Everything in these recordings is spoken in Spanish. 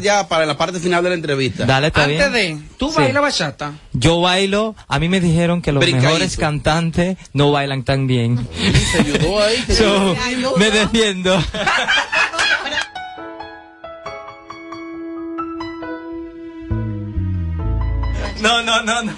ya para la parte final de la entrevista. Dale, está Antes bien. de, ¿tú Sí. bailas bachata? Yo bailo, a mí me dijeron que los mejores cantantes no bailan tan bien. Se ayudó ahí. te So, ayudó. me defiendo. No, no, no, no.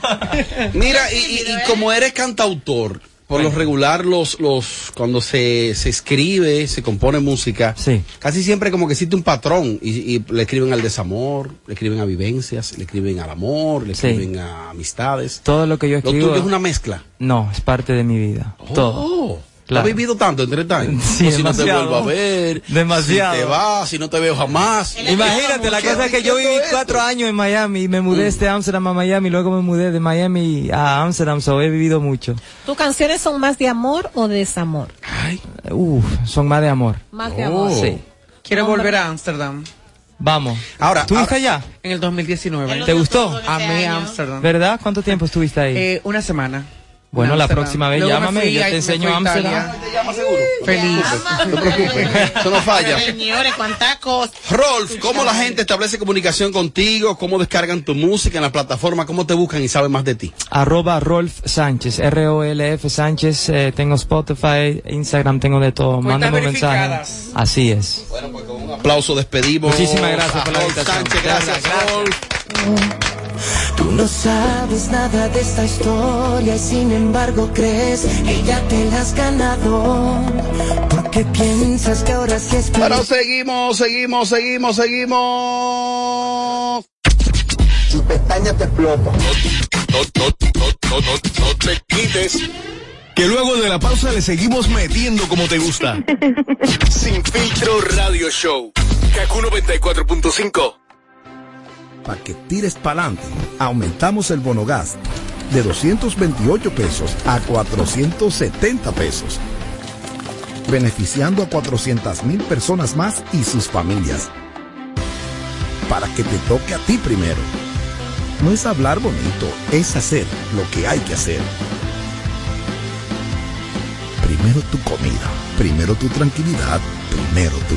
Mira, y, y- y como eres cantautor, por lo regular los, los, cuando se, se escribe, se compone música, Sí. casi siempre como que existe un patrón y, y le escriben al desamor, le escriben a vivencias, le escriben al amor, le Sí. escriben a amistades. Todo lo que yo Lo escribo. tuyo es una mezcla. No, es parte de mi vida. Todo. Oh, ¿tú Claro. has vivido tanto en 30 años? Sí, si no te demasiado. vuelvo a ver. Demasiado. Si te vas, si no te veo jamás. Imagínate, la ¿Qué cosa es que yo viví esto? cuatro años en Miami y me mudé de Amsterdam a Miami, luego me mudé de Miami a Amsterdam, so he vivido mucho. ¿Tus canciones son más de amor o de desamor? Ay, Uf, son más de amor. Más de Oh. amor. Sí. ¿Quieres Hombre. volver a Ámsterdam? Vamos. Ahora, ¿Estuviste ahora- allá? En el 2019. ¿Te gustó? Amé Ámsterdam. ¿Verdad? ¿Cuánto tiempo estuviste ahí? Eh, una semana. Bueno, En la próxima vez Luego me llámame, fui yo te enseño fui a Ámsterdam. Italia. ¿Te seguro? Feliz. No te preocupes, eso no falla. Señores, cuántas cosas. Rolf, ¿cómo la gente establece comunicación contigo? ¿Cómo descargan tu música en la plataforma? ¿Cómo te buscan y saben más de ti? Arroba Rolf Sánchez, R-O-L-F Sánchez, eh, tengo Spotify, Instagram, tengo de todo. Mándame un mensaje. Así es. Un aplauso, despedimos. Muchísimas gracias a por la Rolf invitación. Sánchez, gracias. Rolf. Tú no sabes nada de esta historia y sin embargo crees que ya te la has ganado. Porque piensas que ahora sí es Pero seguimos, seguimos, seguimos, seguimos. Tu pestaña te explota. No, no, no, no, no, no te quites. Que luego de la pausa le seguimos metiendo como te gusta. Sin filtro radio show. Kaku 94.5. Para que tires pa'lante, aumentamos el bono gas de 228 pesos a 470 pesos, beneficiando a 400 mil personas más y sus familias. Para que te toque a ti primero. No es hablar bonito, es hacer lo que hay que hacer. Primero tu comida, primero tu tranquilidad, primero tú.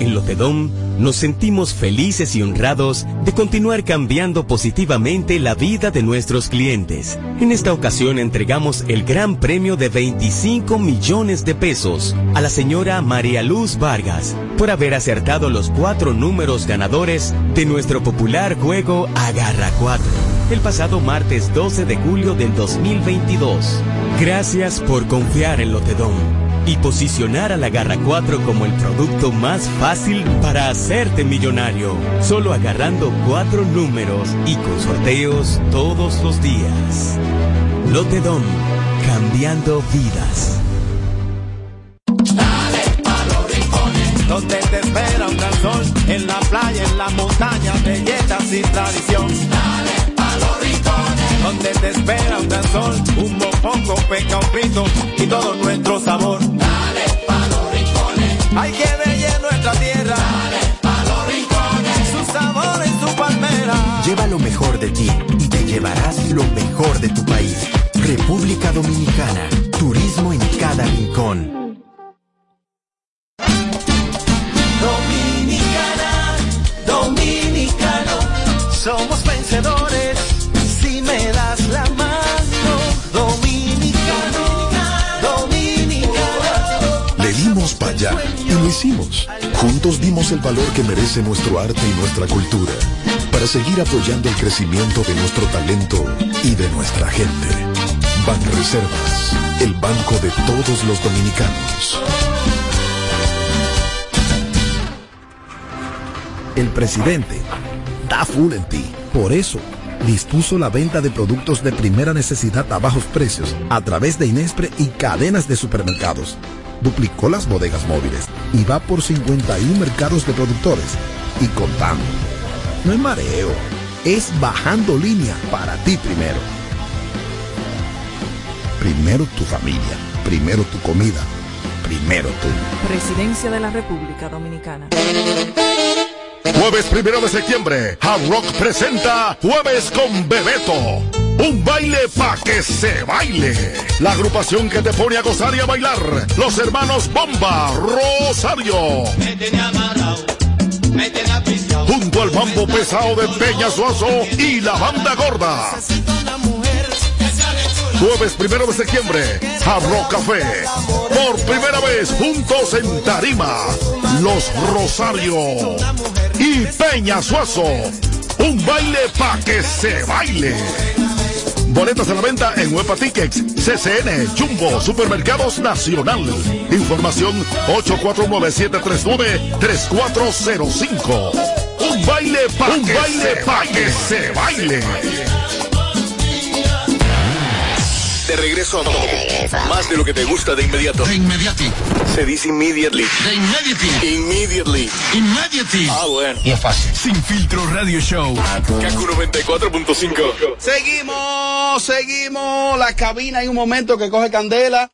En Lotedom nos sentimos felices y honrados de continuar cambiando positivamente la vida de nuestros clientes. En esta ocasión entregamos el gran premio de 25 millones de pesos a la señora María Luz Vargas por haber acertado los cuatro números ganadores de nuestro popular juego Agarra 4 el pasado martes 12 de julio del 2022. Gracias por confiar en Lotedom y posicionar a la Garra 4 como el producto más fácil para hacerte millonario, solo agarrando cuatro números y con sorteos todos los días. Lotedom, cambiando vidas. donde te espera un gran sol, en la playa, en la montaña, belletas y tradición. Donde te espera un gran sol, un mopongo, peca, un pito y todo nuestro sabor. Dale a los rincones, hay que bella nuestra tierra. Dale a los rincones, su sabor en su palmera. Lleva lo mejor de ti y te llevarás lo mejor de tu país. República Dominicana. Turismo en cada rincón. Hicimos. Juntos dimos el valor que merece nuestro arte y nuestra cultura para seguir apoyando el crecimiento de nuestro talento y de nuestra gente. Banreservas, el banco de todos los dominicanos. El presidente da full en ti. Por eso, dispuso la venta de productos de primera necesidad a bajos precios a través de Inespre y cadenas de supermercados. Duplicó las bodegas móviles y va por 51 mercados de productores y contando. No es mareo, es bajando línea para ti primero. Primero tu familia, primero tu comida, primero tú. Presidencia de la República Dominicana. Jueves primero de septiembre, Hard Rock presenta Jueves con Bebeto. Un baile pa' que se baile. La agrupación que te pone a gozar y a bailar. Los hermanos Bomba Rosario. Junto al mambo pesado de Peña Suazo y la banda gorda. Jueves primero de septiembre, Hard Rock Café. Por primera vez juntos en Tarima. Los Rosario y Peña Suazo. Un baile pa' que se baile. Boletas a la venta en Huepa Tickets, CCN, Jumbo, Supermercados Nacional. Información 849-739-3405. Un baile pa' Un que, baile se, pa que se baile. De regreso a más de lo que te gusta de inmediato. De inmediati. Se dice immediately. De inmediati. Immediately. Immediately. Ah, bueno. Y es fácil. Sin filtro radio show. Kaku 94.5. Seguimos, seguimos. La cabina hay un momento que coge candela.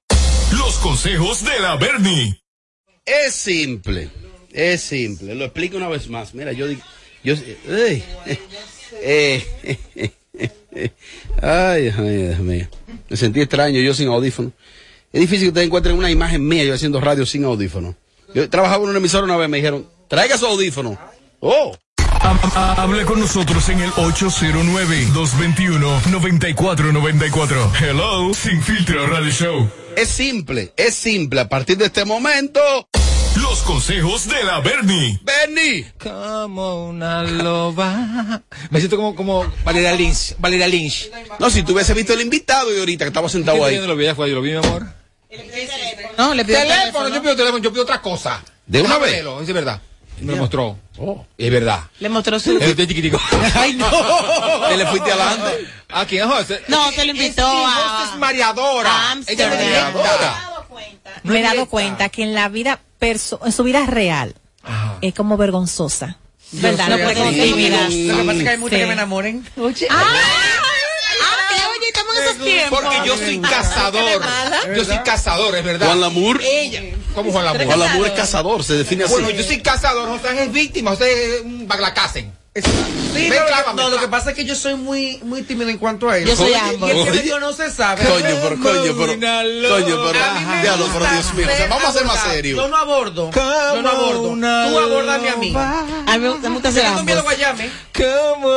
Los consejos de la Bernie. Es simple, es simple. Lo explico una vez más. Mira, yo digo, yo, eh, eh, ay, Dios mío, Dios mío. Me sentí extraño, yo sin audífono. Es difícil que ustedes encuentren una imagen mía yo haciendo radio sin audífono. Yo trabajaba en una emisora una vez, me dijeron, traiga su audífono. Oh. Hable con nosotros en el 809-221-9494. Hello, Sin Filtro Radio Show. Es simple, es simple. A partir de este momento, Los consejos de la Bernie. Bernie. Como una loba. Me siento como, como Valeria Lynch. Valeria Lynch. No, si tú hubiese visto el invitado y ahorita que estaba sentado ahí. Yo lo vi, ya fue, yo lo vi, mi amor. No, le pido Teléfono, yo pido teléfono, yo pido otra cosa. ¿De una vez? Es verdad. Me lo mostró. Oh, es verdad. Le mostró su. Es de chiquitico. Ay, no. Te le fuiste adelante. ¿A quién? No, No, se lo invitó a- Es mareadora. Ella es mareadora. No me he dado cuenta que en la vida perso en su vida real es como vergonzosa. Yo ¿Verdad? No puede así. intimidar. Lo que pasa es que hay muchos Sí. que me enamoren. Oye. Ah, ah, oye, estamos en esos tiempos. Porque yo soy cazador. Yo soy cazador, es verdad. Juan Lamour. Ella. ¿Cómo Juan Lamour? Juan Lamour es cazador, se define así. Bueno, yo soy cazador, José es víctima, José es un baglacacen. Sí, Ven, no, no, lo que pasa es que yo soy muy, muy tímido en cuanto a eso. Yo soy ambos. Y el que me Oye. dio no se sabe. Coño, pero, coño, pero, coño, pero, diablo, pero Dios mío, o sea, vamos a ser más serios. Yo no abordo. Yo no abordo. Tú abordame a mí. A mí me gusta, hacer Tengo miedo a ambos. guayarme.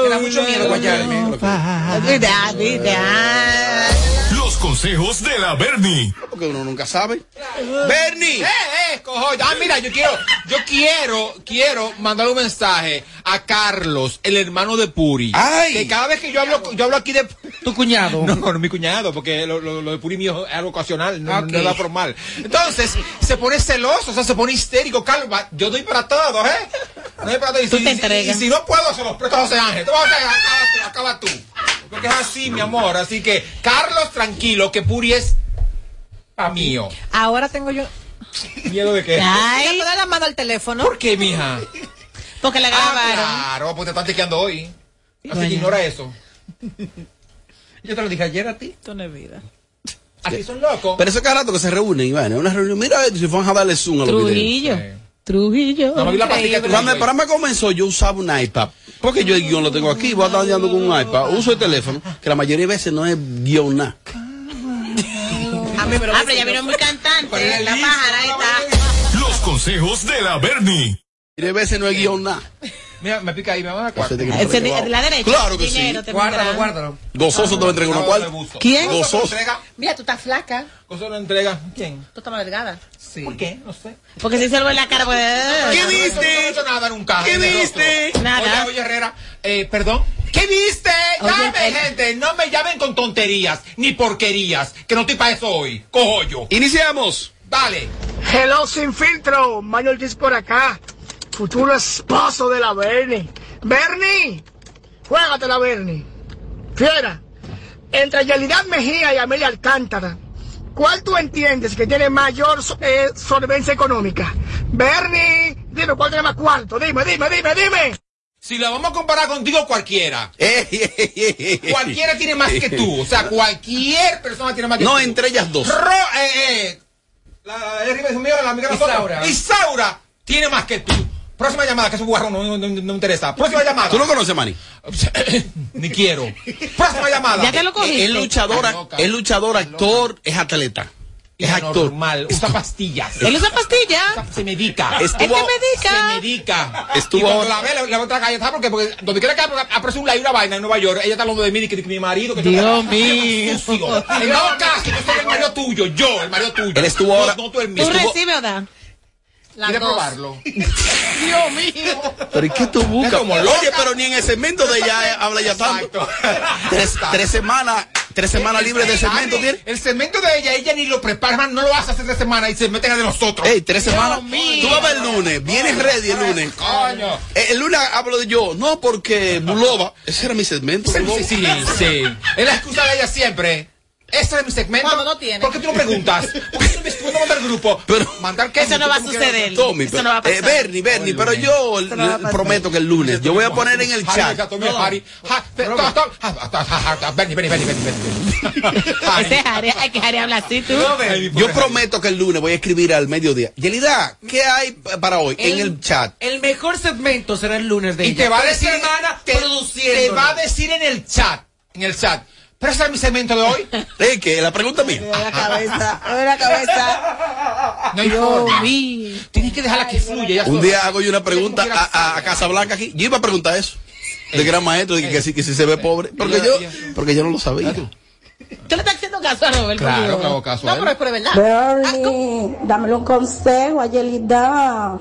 Me da mucho miedo guayarme. Verdad, verdad. Consejos de la Bernie. Porque uno nunca sabe. Bernie. Eh, eh, cojo. Ah, mira, yo quiero, yo quiero, quiero mandar un mensaje a Carlos, el hermano de Puri. Ay. Que cada vez que yo hablo, yo hablo aquí de. Tu cuñado. No, no, mi cuñado, porque lo, lo- lo de Puri mío es algo ocasional, no, Ok. no es nada formal. Entonces, se pone celoso, o sea, se pone histérico, calma. Yo doy para todos, ¿eh? No doy para todos. Y Tú si- te y si- entregas. Y si no puedo, se los presto a José Ángel. Tú, tú, acaba tú. Porque es así, mi amor. Así que, Carlos, tranquilo, que Puri es a mío. Ahora tengo yo. ¿Miedo de qué? Ay. ¿Le la mano al teléfono? ¿Por qué, mija? Porque le Ah, grabaron. claro, pues te están chequeando hoy. Así Bueno. que ignora eso. Yo te lo dije ayer a ti. Esto no es vida. Así son locos. Pero eso cada rato que se reúnen, y van, es una reunión. Mira, si fueron a darle zoom a los videos. Trujillo. Trujillo. No la. Cuando el programa comenzó, yo usaba un iPad. Porque yo el guion lo tengo aquí, voy a estar andando con un iPad. Uso el teléfono, que la mayoría de veces no es guion nada. Ah, pero ya vino muy cantante. La pájara ahí está. Los consejos de la Bernie. Y de veces no es guion nada. Mira, me pica ahí, me van a cuarto. de- la derecha. Claro que Dinero sí. Guárdalo, guárdalo. Gozoso te va a entregar una cuarta. ¿Quién? Gozoso. entrega? Mira, tú estás flaca. ¿Cosa no entrega? ¿Quién? Tú estás más delgada. Sí. ¿Por qué? No sé. Porque si se le ve la cara, pues. ¿Qué viste? No he hecho nada nunca. ¿Qué viste? Nada. Oye, oye, Herrera, eh, perdón. ¿Qué viste? Llame, gente. No me llamen con tonterías ni porquerías. Que no estoy para eso hoy. Cojo yo. Iniciamos. Dale. Hello sin filtro, Manuel Ortiz por acá, futuro esposo de la Bernie. Bernie, juégatela Bernie. Fiera, entre Yelidad Mejía y Amelia Alcántara, ¿cuál tú entiendes que tiene mayor eh, solvencia económica? Bernie, dime cuál tiene más cuarto. Dime, dime, dime, dime. Si la vamos a comparar contigo, cualquiera. cualquiera tiene más que tú. O sea, cualquier persona tiene más que tú. No, entre ellas dos. Ro- eh, eh, la, la, la, la, la amiga de. Isaura. Isaura tiene más que tú. Próxima llamada, que es un guarrón, no, no, no, me interesa. Próxima llamada. ¿Tú lo conoces, Manny? Ni quiero. Próxima llamada. Ya te lo cogiste. Es luchador, es luchador, actor, es atleta. Es actor. Normal, usa pastillas. ¿Él usa pastillas? Se medica. Estuvo- ¿Él se medica? Se medica. Estuvo- Y cuando la ve, le, le va a otra galleta porque, porque donde quiera que aparece un live una vaina en Nueva York, ella está hablando de mí, que, que mi marido, que Dios yo- mío. En todo caso, yo soy el marido tuyo, yo, el marido tuyo. Él estuvo No- ahora- No, tú el mío. ¿Tú recibes o da? Las ¿Quieres dos. probarlo? Dios mío. Pero ¿y qué tú buscas? Es como Oye, loca. pero ni en el segmento de ella eh, habla ya tanto. Exacto. Tres, tres semanas, tres semanas libres de segmento Ay, tiene. El segmento de ella, ella ni lo prepara, no lo hace hace tres semanas y se meten a de nosotros. Ey, tres semanas. Tú vas a ver el lunes. Vienes ready el lunes. Coño. Eh, El lunes hablo de yo. No, porque Bulova. Ese era mi segmento. Sí, sí, sí. Es la excusa de ella siempre. Este es mi segmento. Cuando no tiene. ¿Por qué tú no preguntas? ¿Por qué tú no mandas al grupo? Pero- mandar qué? Eso no va a suceder. Tommy, Eso pero- no va a pasar. eh, Bernie, Bernie, pero yo prometo que el lunes yo voy a poner en el chat. Bernie, Bernie, Bernie, Bernie. Ese es Harry. Ay, que Harry habla así, tú. Yo prometo que el lunes voy a escribir al mediodía. Yelida, ¿qué hay para hoy en el chat? El mejor segmento será el lunes de Y te va a decir, te, va a decir en el chat, en el chat. Pero ese es mi segmento de hoy. ¿Eh, qué? La pregunta mía. la cabeza, la cabeza. No hay forma. Tienes que dejarla que fluya. Un día hago yo una pregunta a, a, Casablanca aquí. Yo iba a preguntar eso. De gran maestro, de que, que si, que si se ve pobre. Porque yo, porque yo no lo sabía. ¿Tú le estás haciendo caso a Robert? Claro, que hago caso a No, pero es por verdad. Bernie, dámele un consejo a Yelida.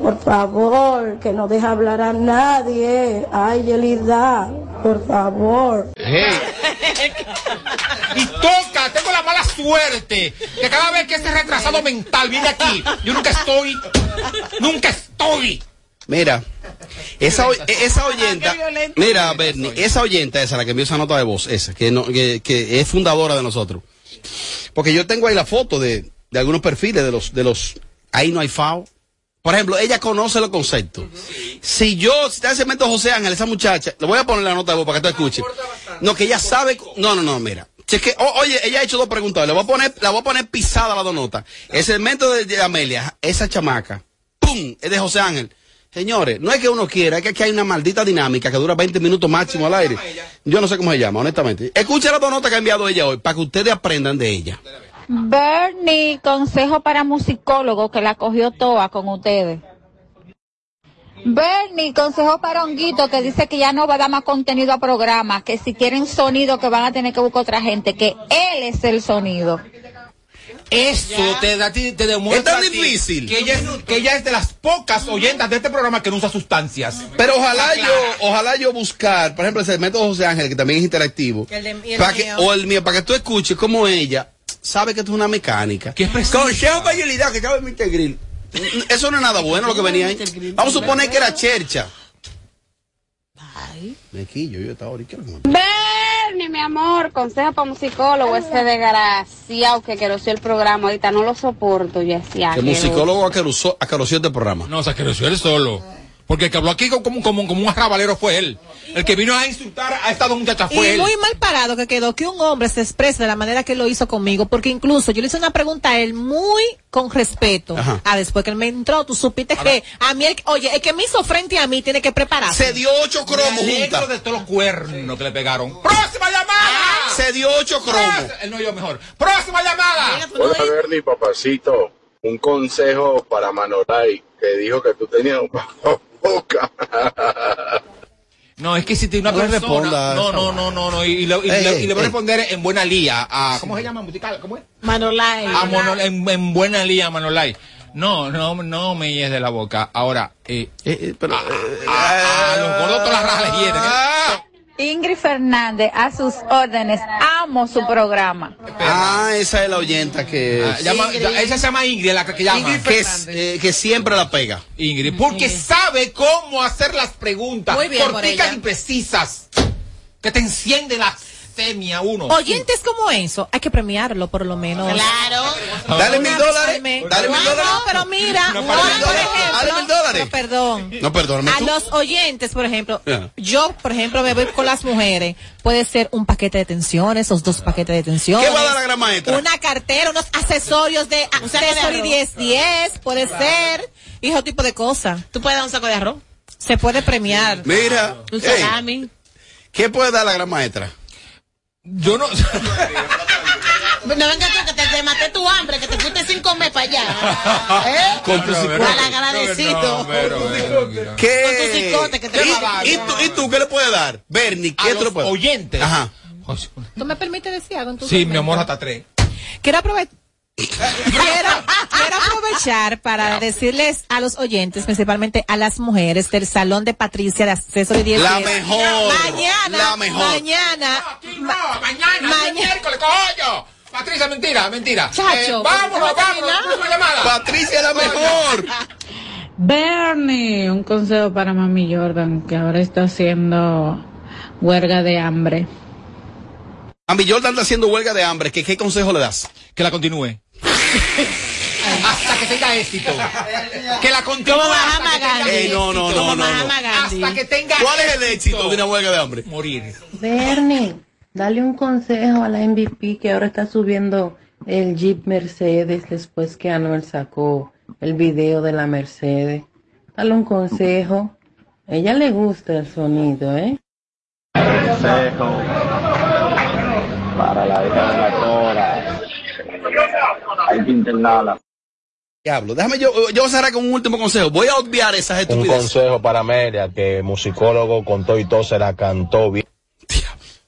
Por favor, que no deje hablar a nadie. Ay, Yelida, por favor. Y toca, tengo la mala suerte que cada vez que ese retrasado mental viene aquí, yo nunca estoy, nunca estoy. Mira, esa, oy- esa oyenta, Qué violento. mira, Bernie, esa oyenta esa, la que envió esa nota de voz, esa, que, no, que, que es fundadora de nosotros. Porque yo tengo ahí la foto de, de algunos perfiles de los, de los, ahí no hay FAO. Por ejemplo, ella conoce los conceptos. Si yo, si está en cemento José Ángel, esa muchacha, le voy a poner la nota de voz para que tú escuches. No, que ella sabe, no, no, no, mira. Cheque, o- oye, ella ha hecho dos preguntas, le voy a poner, la voy a poner pisada las dos notas. El segmento de, de Amelia, esa chamaca, ¡pum! Es de José Ángel. Señores, no es que uno quiera, es que aquí hay una maldita dinámica que dura 20 minutos máximo al aire. Yo no sé cómo se llama, honestamente. Escucha las dos notas que ha enviado ella hoy, para que ustedes aprendan de ella. Bernie, consejo para musicólogo que la cogió toda con ustedes. Bernie, consejo para Honguito que dice que ya no va a dar más contenido a programa, que si quieren sonido que van a tener que buscar otra gente, que él es el sonido. Eso te, da, te, te demuestra Es tan difícil. que ella, es, que ella es de las pocas oyentas de este programa que no usa sustancias. Pero ojalá Está yo, ojalá yo buscar, por ejemplo, el segmento de José Ángel, que también es interactivo. El de- y el para que, mío. o el mío, para que tú escuches cómo ella sabe que esto es una mecánica. Que es para Yelida, que cabe Mr. Grill. Eso no es nada bueno lo que venía ahí. Vamos a suponer que era chercha. Me quillo, yo estaba ahorita. Bernie, mi amor, consejo para musicólogo, ese desgraciado que querosió el programa ahorita, no lo soporto, yo decía. Que musicólogo acaroció este programa. No, o sea, que lo hizo él solo. Porque el que habló aquí como, como, como un arrabalero fue él. El que vino a insultar a esta dos muchachas fue Y él. muy mal parado que quedó que un hombre se exprese de la manera que lo hizo conmigo, porque incluso yo le hice una pregunta a él muy con respeto. Ajá. Ah, después que él me entró, tú supiste que a mí, el- oye, el que me hizo frente a mí tiene que prepararse. Se dio ocho cromos juntas. de todos los cuernos que le pegaron. ¡Próxima llamada! Se dio ocho cromos. Él no yo mejor. ¡Próxima llamada! Hola Bernie, papacito. Un consejo para Manolay, que dijo que tú tenías un boca. No, es que si te una No persona. responda a no, no, no, no, no. Y, y le, y Ey, le- ey, y le voy a responder en buena lía. A, ¿Cómo se llama? Musical, ¿Cómo es? Manolay. A Mono- en, en buena lía, Manolay. No, no, no me llees de la boca. Ahora, eh, Eh, eh, pero, a, a- a los gordos todas las rajas les hieren. Ingrid Fernández, a sus órdenes, amo su programa. ah, esa es la oyenta que Ah, llama- esa se llama Ingrid, la que llama. que, es, eh, que siempre la pega. Ingrid, porque sabe cómo hacer las preguntas Muy bien por corticas ella. y precisas que te encienden las blasfemia uno. Oyentes como eso, hay que premiarlo por lo menos. Claro. Dale mil dólares. Dale mil No, dólares. no, pero mira, No, no, por ejemplo, Dale mil dólares. pero perdón. No, perdóname A los oyentes, por ejemplo, yo, por ejemplo, me voy con las mujeres. Puede ser un paquete de tensiones, esos dos paquetes de tensiones. ¿Qué va a dar la gran maestra? Una cartera, unos accesorios de accessory arroz. 1010, puede ser, y ese tipo de cosas. Tú puedes dar un saco de arroz. Se puede premiar. Mira. Un salami. ¿Qué puede dar la gran maestra? Yo no. No venga tú que te, te maté tu hambre, que te fuiste sin comer para allá. ¿Eh? Con tu cicote. Mal agradecido. ¿Qué? Con tu cicote que te ¿Y, va a dar. y tú, ¿Y tú qué le puedes dar? Bernie, ¿qué A puedes oyentes. Ajá. ¿Tú me permites decir algo en tu Sí, mi amor, hasta tres. Quiero aprovechar. Quiero, quiero aprovechar para decirles a los oyentes, principalmente a las mujeres del salón de Patricia de Acceso de 10 La mejor, Mañana, la mejor. mañana, No, mañana, Mañana. miércoles, coño. Patricia, mentira, mentira. Chacho, Eh, vámonos, ¿no va a vámonos. Patricia la mejor. Bernie, un consejo para Mami Jordan, que ahora está haciendo huelga de hambre. A mi Jordan está haciendo huelga de hambre. ¿Qué, qué consejo le das? Que la continúe. Hasta que tenga éxito. Que la continúe. Hasta que tenga. Ey, no, no, éxito. no, no, no. Mahatma Gandhi. Hasta que tenga ¿Cuál es el éxito de una huelga de hambre? Morir. Bernie, dale un consejo a la MVP que ahora está subiendo el Jeep Mercedes después que Anuel sacó el video de la Mercedes. Dale un consejo. A ella le gusta el sonido, ¿eh? Consejo para la hija de la. Hay que internarla. Diablo, déjame yo, yo voy a cerrar con un último consejo. Voy a obviar esas Un estupideces. consejo para Amelia, que musicólogo con todo y todo se la cantó bien.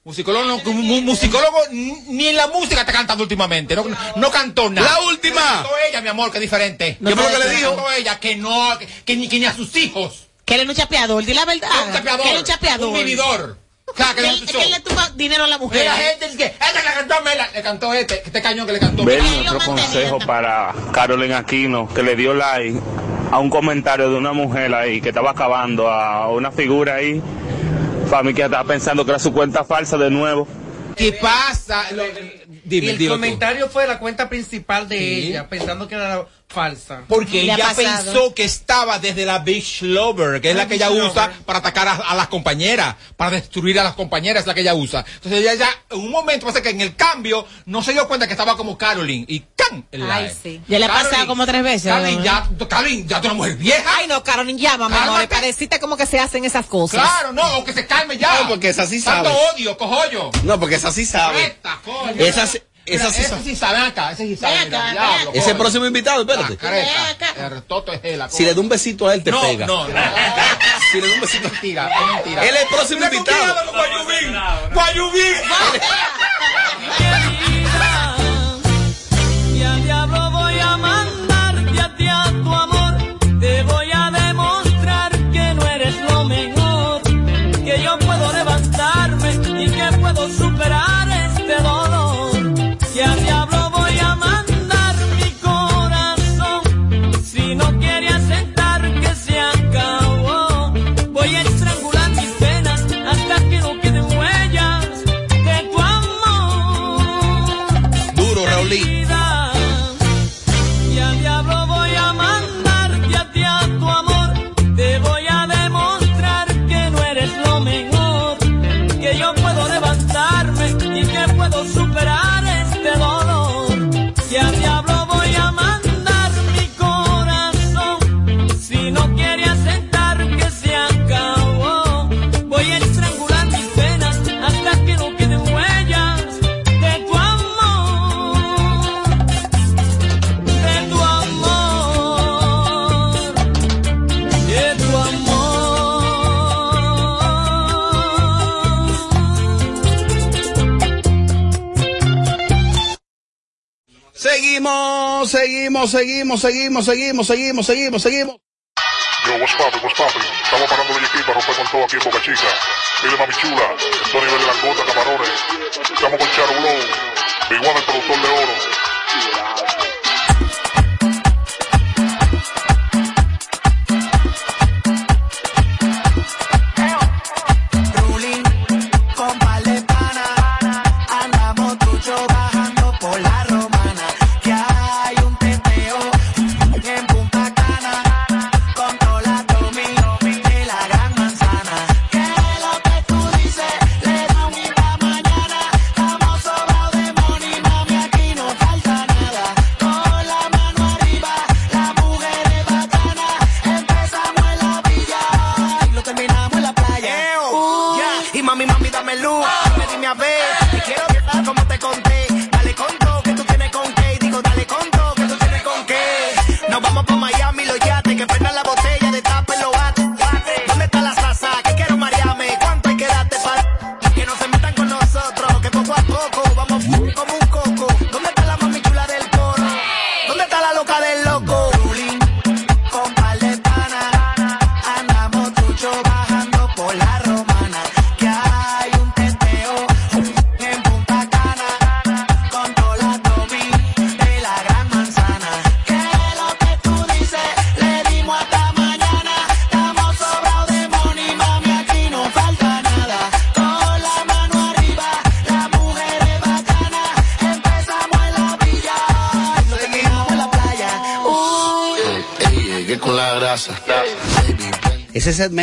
Musicólogo, no, mu- mu- musicólogo ni en la música está cantando últimamente. No, no cantó nada. La última. Cantó ella, mi amor, que es diferente. ¿Qué fue lo que le dijo? Cantó ella que no, que, que ni, que ni a sus hijos. Que él es un chapeador, di la verdad. Es un chapeador. Que él es un chapeador. Un vividor. Que Que le él, que le tuvo dinero a la mujer. la gente dice que esta le cantó a Mela, le cantó este, este cañón que le cantó. Lo otro consejo para Carolyn Aquino, que le dio like a un comentario de una mujer ahí que estaba acabando a una figura ahí. Para mí que estaba pensando que era su cuenta falsa de nuevo. ¿Qué pasa? Lo- Y dime, el tú. comentario fue de la cuenta principal de Sí. ella, pensando que era falsa. Porque Le ella pensó que estaba desde la Beach Lover, que es la que ella usa para atacar a, a las compañeras, para destruir a las compañeras, es la que ella usa. Entonces ella ya, en un momento, pasa que en el cambio, no se dio cuenta que estaba como Carolyn, y ¡can! El Ay, live. sí. Ya le ha pasado como tres veces. Carolyn, ¿verdad? ya, Carolyn, ya tú eres una mujer vieja. Ay, no, Carolyn, llámame, Cálmate. amor. Pareciste como que se hacen esas cosas. Claro, no, o que se calme ya. No, porque esa sí Tanto sabe. odio, cojollo. No, porque esa sí sabe. Esta, coño. Esa sí- esa sí ese sabe acá, ese mira, acá, diablo. Ese coño. próximo invitado, espérate. careta. Ven acá. El toto es él, Si le da un besito a él, te no, pega. No, no. Si le da un besito. mentira, es mentira. Él es el próximo invitado. Guayubín. Guayubín. Y al diablo voy a mandarte seguimos, seguimos, seguimos, seguimos, seguimos, seguimos. Yo, what's poppin', what's poppin'? Estamos parando de aquí para romper con todo aquí en Boca Chica. Mire, mami chula, esto a de langota, camarones. Estamos con Charo Blow, Big One, el productor de oro.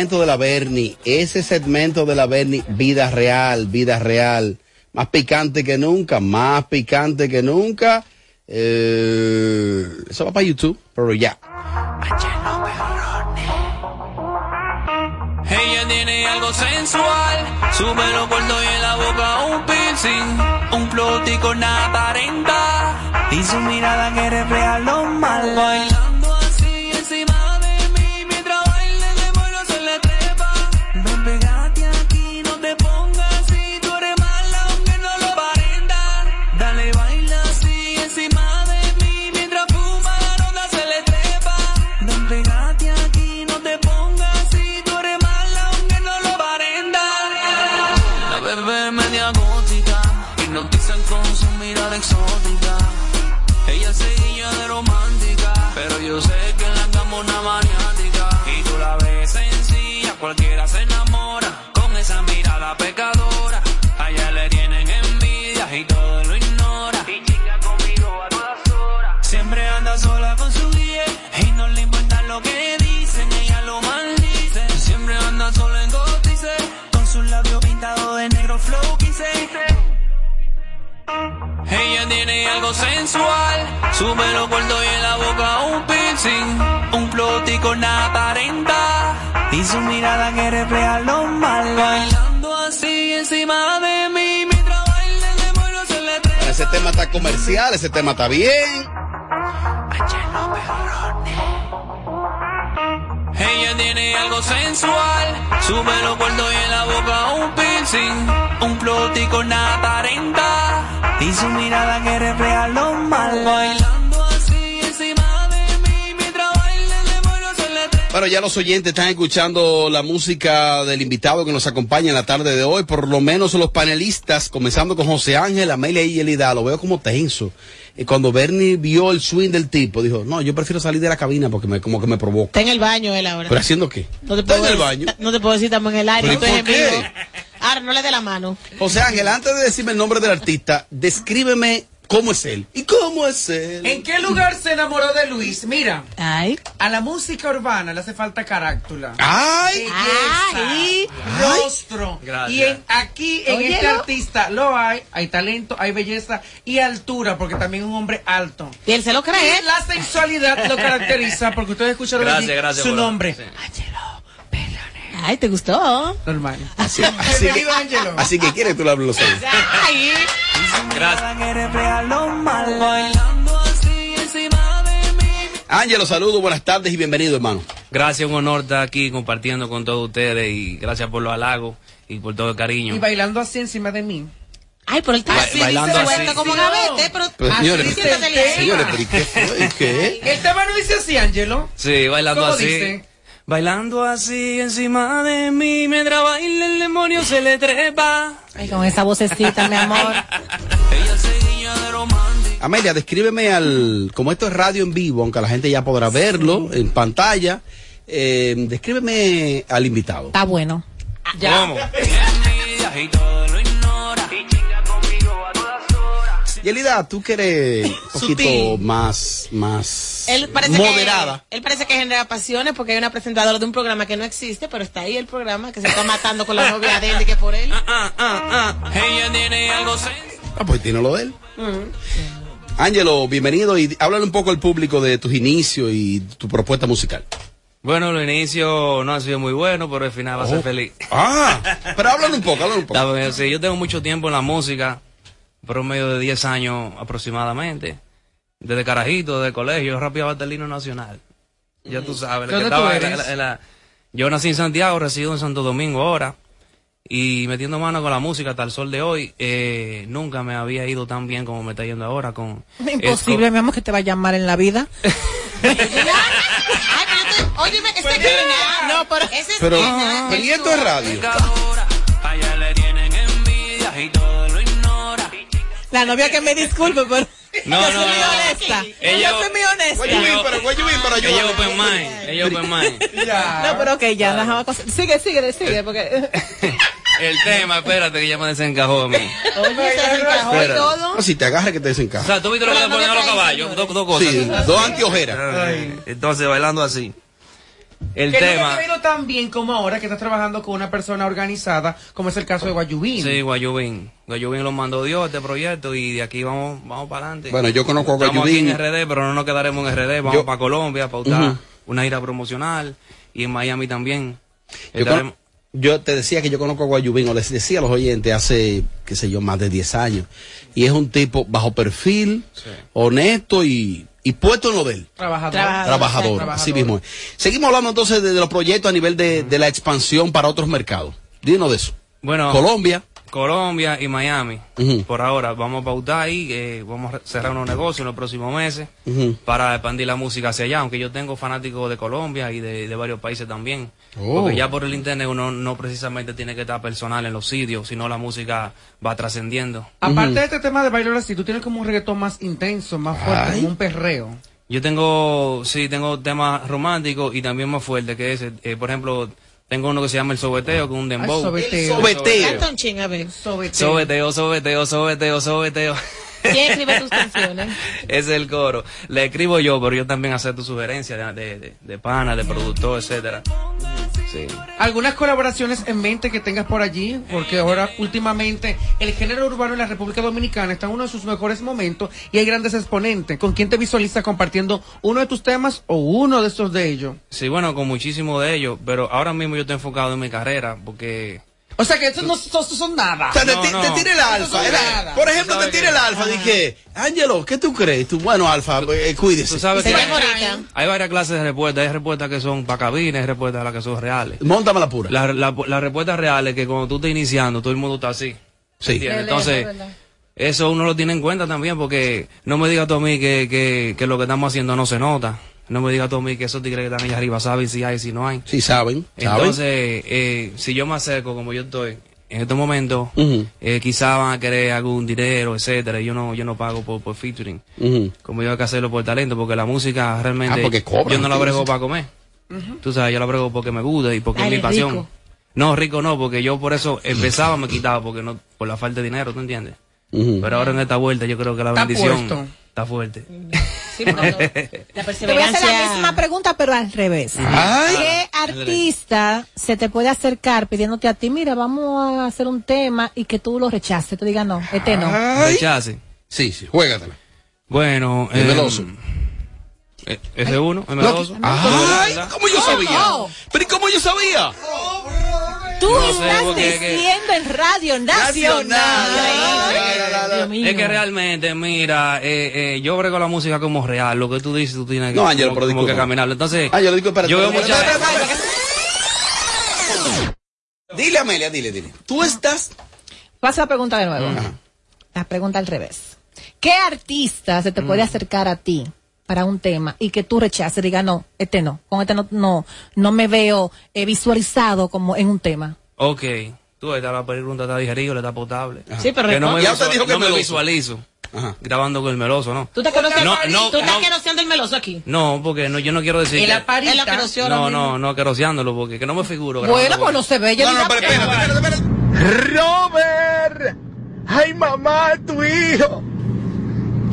Segmento de la Bernie, ese segmento de la Bernie, vida real, vida real. Más picante que nunca, más picante que nunca. Eh, eso va para YouTube, pero ya. Ella tiene algo sensual, sube los gordos y en la boca un piercing, un plotico nada aparenta, y su mirada que refleja lo mal. Sensual, sube los gordos y en la boca un piercing, un plotico nada aparenta, y su mirada que refleja lo mal. Bailando así encima de mí, mientras baila el demonio se le trepa. Ese tema está comercial, ese tema está bien. Ella tiene algo sensual, sube los gordos y en la boca un piercing, un plotico nada aparenta, y su mirada que refleja lo mal. Bailando así encima de mí, mientras baila el demonio se le trepa. Bueno, ya los oyentes están escuchando la música del invitado que nos acompaña en la tarde de hoy, por lo menos los panelistas, comenzando con José Ángel, Amelia y Elida, lo veo como tenso. Y cuando Bernie vio el swing del tipo, dijo, no, yo prefiero salir de la cabina porque me, como que me provoca. Está en el baño él ahora. ¿Pero haciendo qué? No te ¿Está puedo en el decir- baño? No te puedo decir estamos en el aire. ¿Pero estoy por en qué? Ahora no le dé la mano. José Ángel, antes de decirme el nombre del artista, descríbeme cómo es él. ¿Y cómo es él? ¿En qué lugar se enamoró de Luis? Mira, a la música urbana le hace falta carátula. ¡Ay! Belleza, Ay. rostro. Gracias. Y en, aquí, en este artista, lo hay. Hay talento, hay belleza y altura, porque también es un hombre alto. Y él se lo cree. Y la sensualidad lo caracteriza, porque ustedes escucharon Gracias, allí gracias su nombre. Ay, ¿te gustó? Normal. Así, así que, así que quiere tú le hablas los Ay. Gracias. que refleja lo mal. Bailando así encima de mí. Ángelo, saludos, buenas tardes y bienvenido, hermano. Gracias, un honor estar aquí compartiendo con todos ustedes y gracias por los halagos y por todo el cariño. Y bailando así encima de mí. Ay, pero él está Ba- así, bailando dice, así. como gavete, pero, Pero, así señores, pero ¿y qué fue? ¿Y qué? El tema no dice así, Ángelo. Sí, bailando ¿Cómo así. dice? Bailando así encima de mí, mientras baila el demonio se le trepa. Ay, con esa vocecita, mi amor. Ella se guiña de romántica. Amelia, descríbeme al. Como esto es radio en vivo, aunque la gente ya podrá verlo en pantalla, eh, descríbeme al invitado. Está bueno. ¿Cómo? Yelida, tú que eres un poquito Sutil. más, más Él moderada. que él parece que genera pasiones porque hay una presentadora de un programa que no existe, pero está ahí el programa que se está matando con la novia de él y que por él. Ella tiene algo. Ah, pues tiene lo de él. Mm. Ángelo, bienvenido y háblale un poco al público de tus inicios y tu propuesta musical. Bueno, los inicios no han sido muy buenos, pero al final va a ser Oh. feliz. Ah, pero háblame un poco, háblame un poco. Sí, yo tengo mucho tiempo en la música, promedio de 10 años aproximadamente. Desde carajito, desde colegio, yo rapeaba hasta el himno nacional. Ya tú sabes. ¿De el que estaba en la- eres? en la- en la- yo nací en Santiago, resido en Santo Domingo ahora. Y metiendo mano con la música hasta el sol de hoy, eh, nunca me había ido tan bien como me está yendo ahora con... Imposible, mi amor, que te va a llamar en la vida. Óyeme, ese es genial. No, pero ese es Pero, genial. pero ¿y esto es radio? A ella le tienen envidia y todo lo ignora. La novia que me disculpe, pero No, yo no, soy muy no. honesta. Ella- yo soy muy honesta. Ella open mind, ella open mind. No, pero ok, ya, dejamos cosas. Sigue, sigue, sigue, porque... El tema, espérate que ya me desencajó a mí. Oye, se desencajó y todo. No, si te agarra que te O desencaja. sea, tú viste lo que le ponían a los caballos, dos, dos cosas. Sí, dos anteojeras. Entonces, bailando así. El que no tema. te ha ido tan bien como ahora que estás trabajando con una persona organizada, como es el caso de Guayubín. Sí, Guayubín. Guayubín lo mandó Dios este proyecto y de aquí vamos, vamos para adelante. Bueno, yo conozco a Estamos Guayubín. aquí en RD, pero no nos quedaremos en RD. Vamos Yo- para Colombia, a pautar una gira promocional y en Miami también. Yo te decía que yo conozco a Guayubín, o les decía a los oyentes hace, qué sé yo, más de 10 años. Y es un tipo bajo perfil, honesto y, y puesto en lo de él. Trabajador. Trabajador, así mismo es. Seguimos hablando entonces de, de los proyectos a nivel de, de la expansión para otros mercados. Dinos de eso. Bueno, Colombia. Colombia y Miami. Por ahora, vamos a pautar ahí, eh, vamos a cerrar unos negocios en los próximos meses para expandir la música hacia allá, aunque yo tengo fanáticos de Colombia y de, de varios países también. Oh. Porque ya por el internet uno no precisamente tiene que estar personal en los sitios, sino la música va trascendiendo. Aparte de este tema de bailar así, tú tienes como un reggaetón más intenso, más fuerte, Ay. como un perreo. Yo tengo, sí, tengo temas románticos y también más fuertes que ese. Eh, por ejemplo, tengo uno que se llama El Sobeteo, con un dembow. Ay, sobeteo. El Sobeteo. Ver. Sobeteo, sobeteo, sobeteo, sobeteo. ¿Quién escribe tus canciones? Ese es el coro. Le escribo yo, pero yo también acepto sugerencias de, de, de, de pana, de productor, etcétera. Sí. ¿Algunas colaboraciones en mente que tengas por allí? Porque ahora últimamente el género urbano en la República Dominicana está en uno de sus mejores momentos y hay grandes exponentes. ¿Con quién te visualizas compartiendo uno de tus temas o uno de estos de ellos? Sí, bueno, con muchísimo de ellos, pero ahora mismo yo estoy enfocado en mi carrera, porque... O sea que estos no, estos son nada. O sea, te, No, no. te tira el alfa. Era- por ejemplo, te ¿Sabes tira el alfa. Dije, Ángelo, ¿qué tú crees? Tú, bueno, alfa, eh, cuídese. Tú sabes que hay varias clases de respuestas. Hay respuestas que son para cabines, hay respuestas a las que son reales. Móntame la pura. La, la, la respuesta real es que cuando tú estás iniciando, todo el mundo está así. Sí. ¿Entiendes? Entonces, eso uno lo tiene en cuenta también porque no me digas tú a mí que, que, que lo que estamos haciendo no se nota. No me digas tú a mí que esos tigres que están allá arriba saben si hay, si no hay. Sí, saben. saben. Entonces, eh, si yo me acerco como yo estoy en estos momentos, Ujú, eh, quizá van a querer algún dinero, etcétera. y Yo no, yo no pago por, por featuring. Como yo hay que hacerlo por talento, porque la música realmente Ah, porque cobran, yo no la brego para comer. Tú sabes, yo la brego porque me gusta y porque es mi pasión. rico. No, rico no, porque yo por eso empezaba, me quitaba, porque no, por la falta de dinero, ¿tú entiendes? Pero ahora en esta vuelta yo creo que la Está bendición puesto. está fuerte. Sí, porque no- la Te voy a hacer la misma pregunta, pero al revés. Ay. ¿Qué artista se te puede acercar pidiéndote a ti, mira, vamos a hacer un tema y que tú lo rechaces? Te diga no, este no. Ay. Rechace. Sí, sí, juégatela. Bueno, El em, meloso. eh, ese uno, el meloso. Ay, ¿verdad? ¿cómo yo sabía? no. Pero ¿y cómo yo sabía? Tú No estás diciendo en Radio Nacional. Mío. Es que realmente, mira, eh, eh, yo brego la música como real. Lo que tú dices, tú tienes que, No, Ángelo, como, pero como que caminarlo. Entonces, Ángelo, disculpa, espérate, yo veo muchas... Dile, Amelia, dile, dile. Tú estás. Pasa la pregunta de nuevo. La pregunta al revés. ¿Qué artista se te puede acercar a ti para un tema y que tú rechaces? Diga, no, este no. Con este no, no, no me veo eh, visualizado como en un tema. Ok, tú esta la pregunta está digerible, está potable. Sí, pero que no me, Ya te visual- dijo que no me visualizo Ajá. grabando con el meloso, ¿no? ¿Tú estás conociendo, No, no, ¿tú estás no. conociendo el meloso aquí? No, porque no, yo no quiero decir El aparita. Que No, no, no queroseándolo, porque que no me figuro. Bueno, pues no se ve. Yo No, no, pero espérate, espérate, espérate. Robert, ay mamá, tu hijo.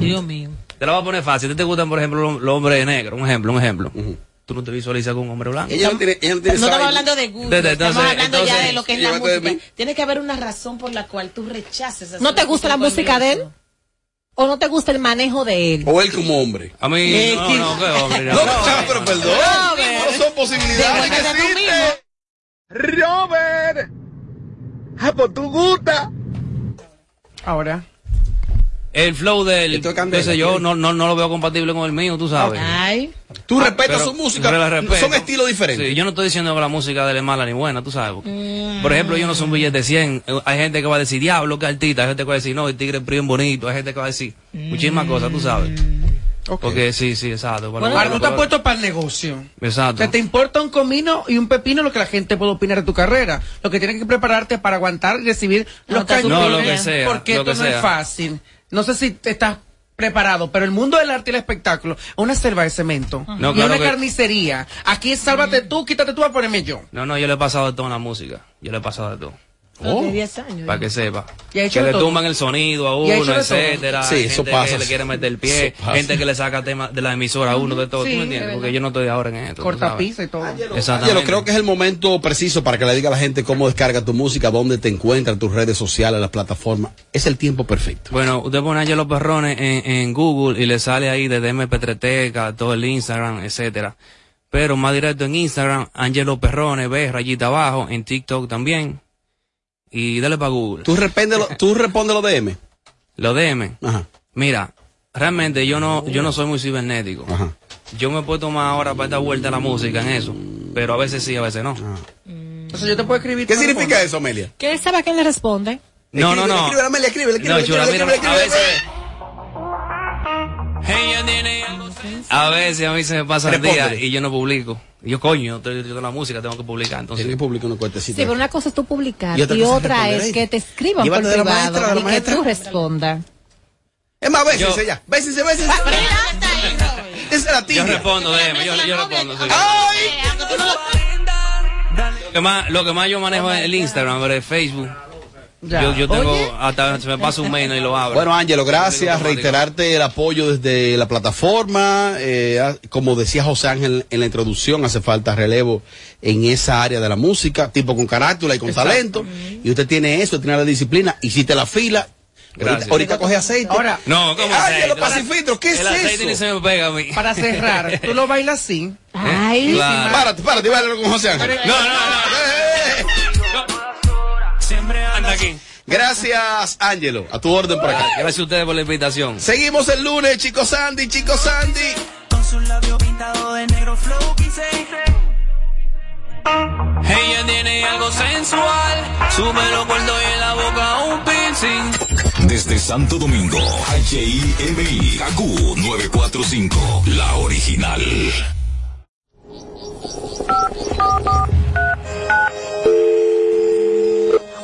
Dios mío. Te la voy a poner fácil. ¿A ti te gustan, por ejemplo, los, los hombres negros? Un ejemplo, un ejemplo. Tú no te visualizas con un hombre blanco. Ella no tiene, ella no tiene No estamos hablando de gusto, estamos entonces- hablando ya de lo que es la música. Tiene que haber una razón por la cual tú rechaces. ¿No te gusta la música de él? o no te gusta el manejo de él? O él como hombre. A mí, Eh, no, ¿qué? no, qué hombre. No, pero perdón. No son posibilidades que existen. Robert. Ah, pues tú gusta. Ahora. El flow del, qué sé yo, no, no, no lo veo compatible con el mío, tú sabes. Ay. Tú respetas Pero- su música, son estilos diferentes. Sí, yo no estoy diciendo que la música de él es mala ni buena, tú sabes. Por ejemplo, yo no soy un billete de 100. Eh, Hay gente que va a decir, diablo, que artista. Hay gente que va a decir, no, el tigre es bien bonito. Hay gente que va a decir muchísimas cosas, tú sabes. Porque sí, sí, exacto. Ahora, menos- tú estás puesto para el negocio. Exacto. Que te importa un comino y un pepino lo que la gente puede opinar de tu carrera. Lo que tienes que prepararte para aguantar y recibir los cañones. No, lo que sea, Porque lo esto que no sea. es fácil. No sé si te estás preparado, pero el mundo del arte y el espectáculo es una selva de cemento. No, y claro una que- carnicería. Aquí sálvate tú, quítate tú a ponerme yo. No, no, yo le he pasado de todo en la música. Yo le he pasado de todo. Oh. De 10 años. Para que sepa. Que le tumban el sonido a uno, etcétera. Sí, Hay eso gente pasa. que le quiere meter el pie, gente que le saca temas de la emisora a uno, de todo. Sí, ¿Tú me de entiendes? Porque yo no estoy ahora en esto. tú Corta sabes. pizza y todo. Exactamente. Yo creo que es el momento preciso para que le diga a la gente cómo descarga tu música, dónde te encuentras, tus redes sociales, las plataformas. Es el tiempo perfecto. Bueno, usted pone Angelo Perrones en, en Google y le sale ahí desde MP3 todo el Instagram, etcétera. Pero más directo en Instagram, Angelo Perrones, ve rayita abajo, en TikTok también. Y dale para Google. Tú respondes, lo- tú respondes los DM. Los DM. Ajá. Mira, realmente yo no, yo no soy muy cibernético. Ajá. Yo me puedo tomar ahora para dar vuelta a la música en eso. Pero a veces sí, a veces no. Entonces yo te puedo escribir. ¿Qué todo significa eso, Amelia? ¿Que él sabe a quién le responde? No, no, no. Escribe, Amelia, escribe, escribe, No, escribe, chula, mira, escribe, a escribe, veces. Tiene algo A veces a mí se me pasa el día y yo no publico. Yo, coño, estoy estoy con la música, tengo que publicar. Entonces, Tiene que publicar una Sí, cuentecita. pero una cosa es tú publicar Y y otra es que te escriban por privado maestra, y que tú respondas. Es más, bésense Yo- ya. Bésense, bésense. Esa es la yo tía. respondo, déjeme, yo, yo respondo. sí. Lo que más, lo que más yo manejo es el Instagram, pero el Facebook. Ya. Yo, yo tengo, Oye. hasta se me pasa un mail y lo abro. Bueno, Ángelo, gracias. Reiterarte el apoyo desde la plataforma. Eh, ah, como decía José Ángel en la introducción, hace falta relevo en esa área de la música, tipo con carácter y con Exacto. talento. Y usted tiene eso, tiene la disciplina. Hiciste la fila. Gracias. Ahorita, coge aceite. Ahora, No, ¿cómo Eh, Ángelo aceite? Pacifitro, ¿qué es El aceite ni eso? se me pega a mí. para cerrar, tú lo bailas así. Ay, Claro. Párate, párate, bailalo con José Ángel. No, no, no. Aquí. Gracias, Ángelo. A tu orden por acá. Gracias a ustedes por la invitación. Seguimos el lunes, chicos Sandy, chicos Sandy. Con sus labios pintados de negro flow. Ella tiene algo sensual, su pelo corto y en la boca un piercing. Desde Santo Domingo, HIMI, KQ 945, la original.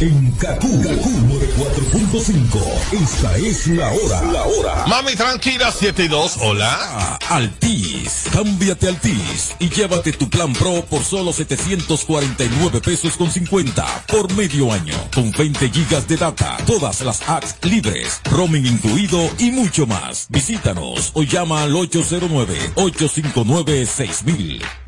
En Kaku, 4.5, esta es la hora. La hora. Mami, tranquila, 7 y 2, hola. Ah, Altis, cámbiate Altis y llévate tu plan Pro por solo 749 pesos con 50 por medio año, con 20 gigas de data, todas las apps libres, roaming incluido y mucho más. Visítanos o llama al 809-859-6000.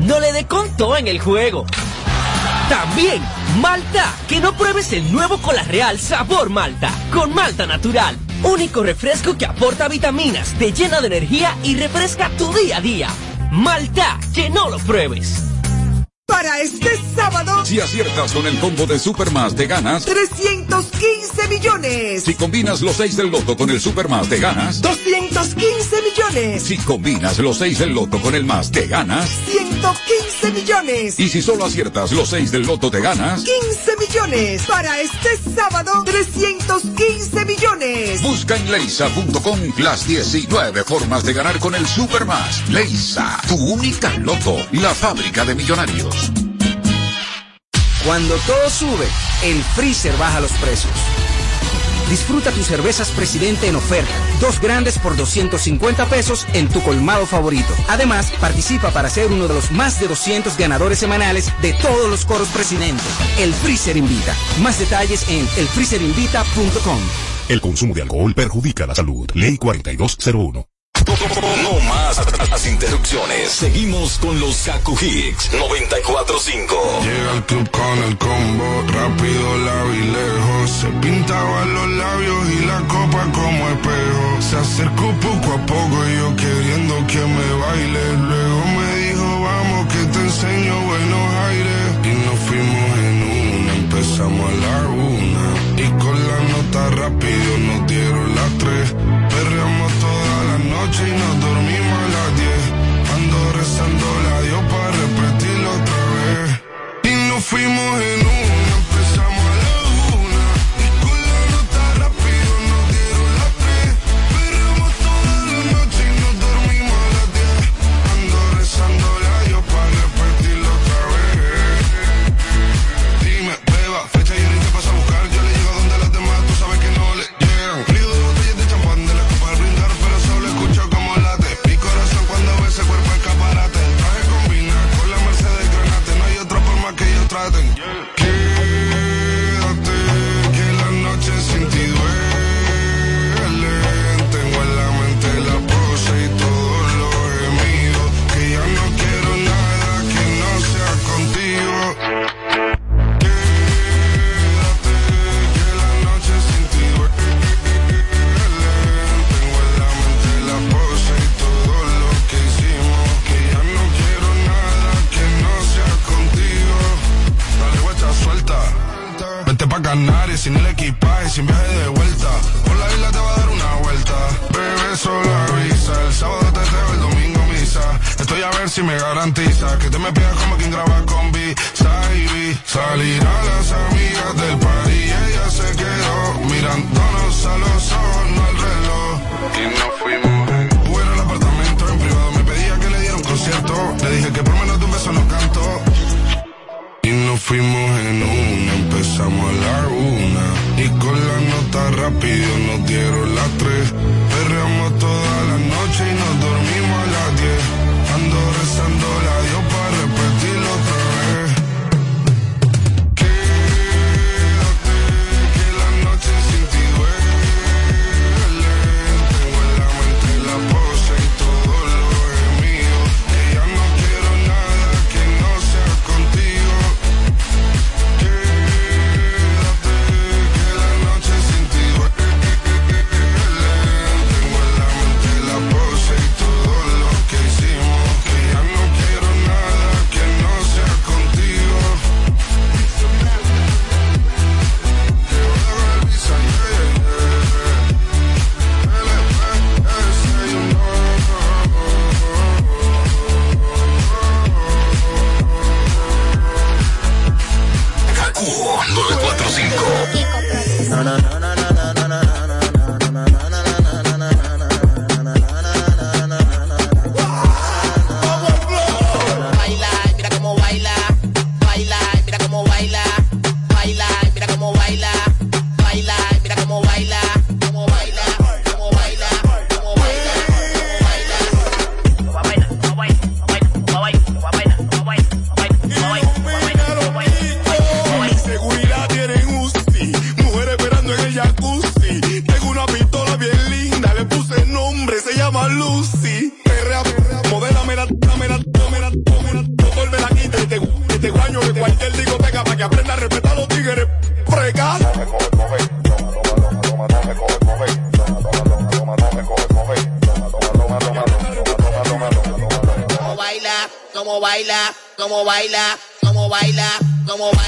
no le dé conto en el juego. También, Malta, que no pruebes el nuevo Cola Real sabor Malta, con Malta Natural. Único refresco que aporta vitaminas, te llena de energía y refresca tu día a día. Malta, que no lo pruebes. Para este sábado, Si aciertas con el combo de Supermas te ganas. 315 millones. Si combinas los 6 del loto con el Supermas te ganas. 215 millones. Si combinas los 6 del loto con el más te ganas. 115 millones. Y si solo aciertas los 6 del loto te ganas. 15 millones. Para este sábado, 315 millones. Busca en leisa.com las 19 formas de ganar con el Supermas. Leisa, tu única loto, la fábrica de millonarios. Cuando todo sube, el freezer baja los precios. Disfruta tus cervezas Presidente en oferta. Dos grandes por 250 pesos en tu colmado favorito. Además, participa para ser uno de los más de 200 ganadores semanales de todos los coros Presidente. El Freezer Invita. Más detalles en elfreezerinvita.com. El consumo de alcohol perjudica la salud. Ley 4201. No las interrupciones. Seguimos con los Kaku Hicks 945. Llega al club con el combo, rápido, largo y lejos. Se pintaban los labios y la copa como espejo. Se acercó poco a poco y yo queriendo que me baile. Luego me dijo, vamos que te enseño buenos aires. Y nos fuimos en una, empezamos a la una. Y con la nota rápido nos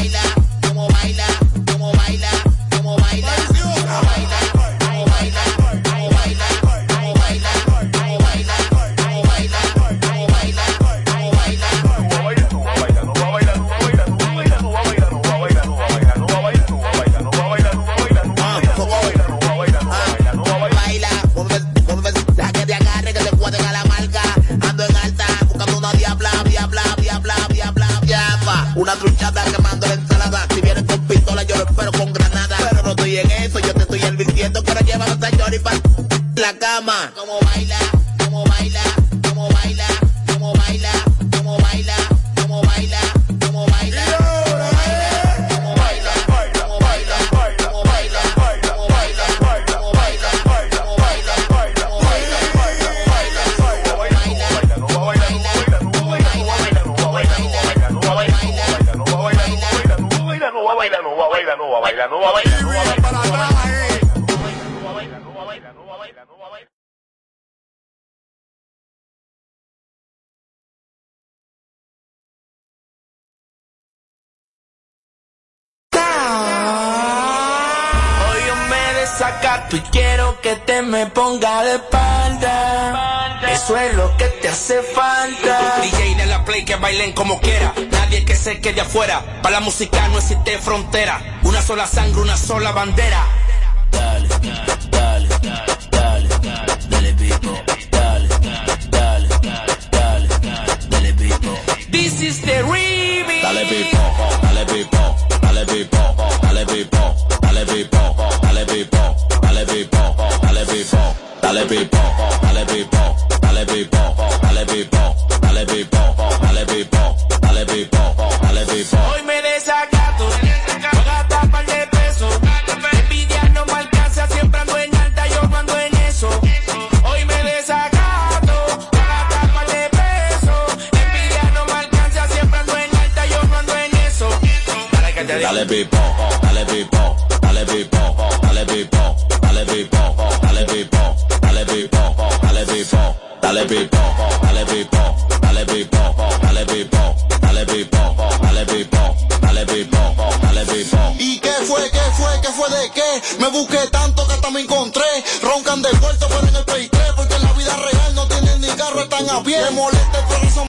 bailar. Que te me ponga de espalda. Eso es lo que te hace falta. DJ de la play que bailen como quiera. Nadie que se quede afuera. Para la música no existe frontera. Una sola sangre, una sola bandera. Dale, dale, dale, dale, pipo. Dale, dale, dale, dale, pipo. This is the remix. Dale dale dale pipo, dale pipo, dale pipo, dale pipo, dale pipo, dale pipo, dale pipo, dale pipo, dale pipo, dale pipo, dale pipo, dale pipo, dale pipo, dale pipo. Hoy me desacato, voy a gastar par de pesos. Envidia no me alcanza, siempre ando en alta, yo ando en eso. Hoy me desacato, voy a gastar par de pesos. Envidia no me alcanza, siempre ando en alta, yo ando en eso. Dale pipo, dale pipo, Me busqué tanto que hasta me encontré. Roncan de puerto, pero en el 3, porque en la vida real no tienen ni carro, están a pie. Me molesta el progreso